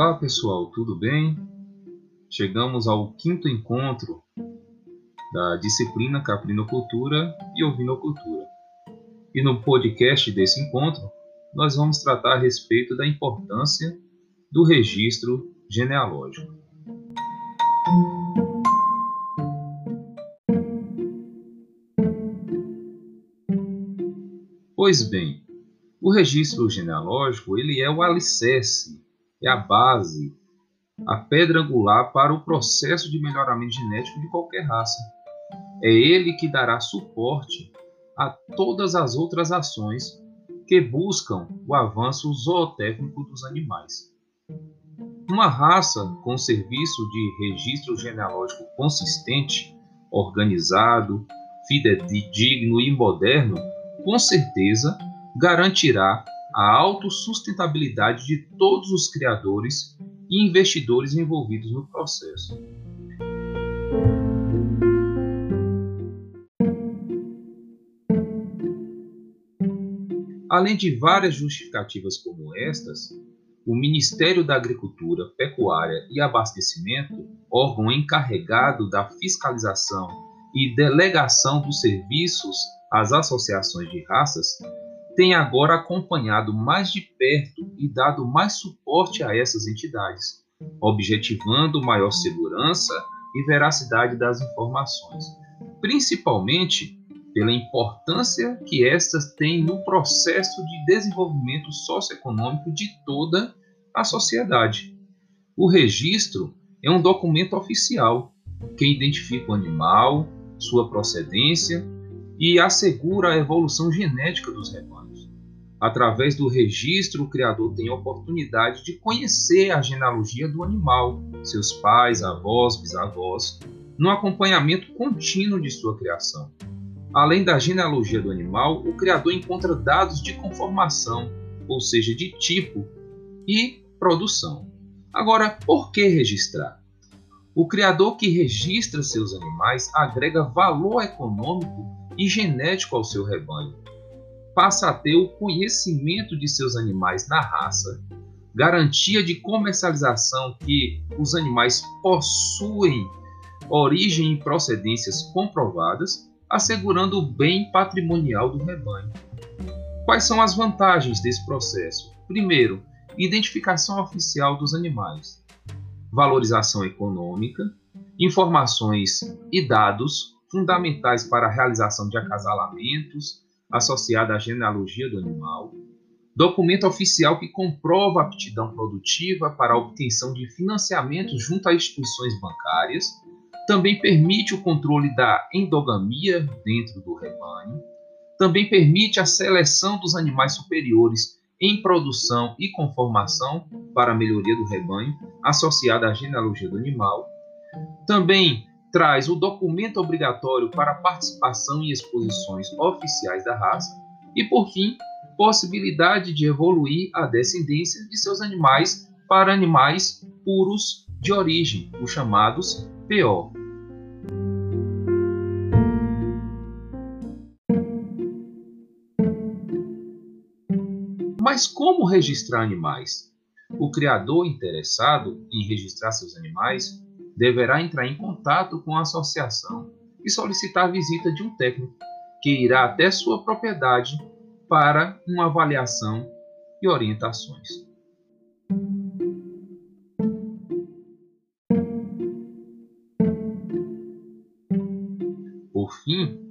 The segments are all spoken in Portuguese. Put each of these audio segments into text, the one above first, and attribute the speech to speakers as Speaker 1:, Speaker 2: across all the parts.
Speaker 1: Olá pessoal, tudo bem? Chegamos ao quinto encontro da disciplina Caprinocultura e Ovinocultura. E no podcast desse encontro, nós vamos tratar a respeito da importância do registro genealógico. Pois bem, o registro genealógico ele é o alicerce, é a base, a pedra angular para o processo de melhoramento genético de qualquer raça. É ele que dará suporte a todas as outras ações que buscam o avanço zootécnico dos animais. Uma raça com serviço de registro genealógico consistente, organizado, fidedigno e moderno, com certeza garantirá a autossustentabilidade de todos os criadores e investidores envolvidos no processo. Além de várias justificativas como estas, o Ministério da Agricultura, Pecuária e Abastecimento, órgão encarregado da fiscalização e delegação dos serviços às associações de raças, tem agora acompanhado mais de perto e dado mais suporte a essas entidades, objetivando maior segurança e veracidade das informações, principalmente pela importância que estas têm no processo de desenvolvimento socioeconômico de toda a sociedade. O registro é um documento oficial que identifica o animal, sua procedência e assegura a evolução genética dos rebanhos. Através do registro, o criador tem a oportunidade de conhecer a genealogia do animal, seus pais, avós, bisavós, no acompanhamento contínuo de sua criação. Além da genealogia do animal, o criador encontra dados de conformação, ou seja, de tipo e produção. Agora, por que registrar? O criador que registra seus animais agrega valor econômico e genético ao seu rebanho. Passa a ter o conhecimento de seus animais na raça, garantia de comercialização que os animais possuem origem e procedências comprovadas, assegurando o bem patrimonial do rebanho. Quais são as vantagens desse processo? Primeiro, identificação oficial dos animais, valorização econômica, informações e dados fundamentais para a realização de acasalamentos associada à genealogia do animal, documento oficial que comprova a aptidão produtiva para a obtenção de financiamentos junto a instituições bancárias, também permite o controle da endogamia dentro do rebanho, também permite a seleção dos animais superiores em produção e conformação para a melhoria do rebanho, associada à genealogia do animal, também traz o documento obrigatório para participação em exposições oficiais da raça e, por fim, possibilidade de evoluir a descendência de seus animais para animais puros de origem, os chamados PO. Mas como registrar animais? O criador interessado em registrar seus animais deverá entrar em contato com a associação e solicitar a visita de um técnico que irá até sua propriedade para uma avaliação e orientações. Por fim,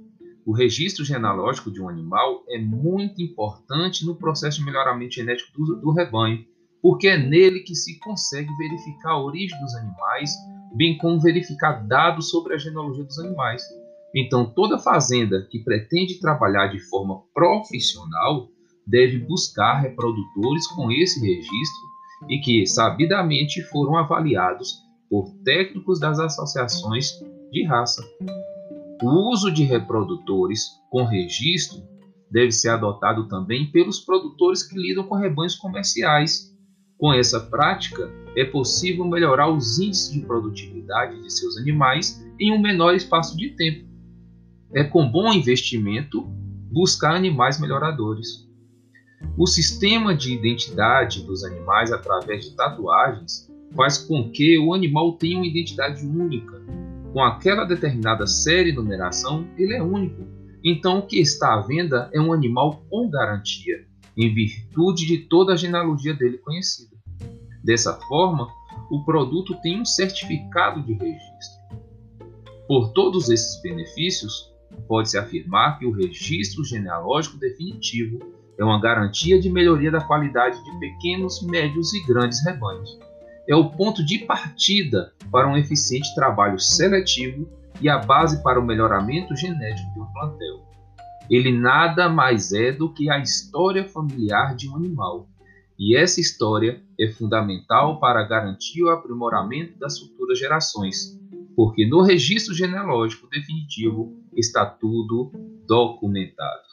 Speaker 1: o registro genealógico de um animal é muito importante no processo de melhoramento genético do, do rebanho, porque é nele que se consegue verificar a origem dos animais bem como verificar dados sobre a genealogia dos animais. Então, toda fazenda que pretende trabalhar de forma profissional deve buscar reprodutores com esse registro e que sabidamente foram avaliados por técnicos das associações de raça. O uso de reprodutores com registro deve ser adotado também pelos produtores que lidam com rebanhos comerciais. Com essa prática, é possível melhorar os índices de produtividade de seus animais em um menor espaço de tempo. É com bom investimento buscar animais melhoradores. O sistema de identidade dos animais através de tatuagens faz com que o animal tenha uma identidade única. Com aquela determinada série e numeração, ele é único. Então, o que está à venda é um animal com garantia, em virtude de toda a genealogia dele conhecida. Dessa forma, o produto tem um certificado de registro. Por todos esses benefícios, pode-se afirmar que o registro genealógico definitivo é uma garantia de melhoria da qualidade de pequenos, médios e grandes rebanhos. É o ponto de partida para um eficiente trabalho seletivo e a base para o melhoramento genético de um plantel. Ele nada mais é do que a história familiar de um animal, e essa história é fundamental para garantir o aprimoramento das futuras gerações, porque no registro genealógico definitivo está tudo documentado.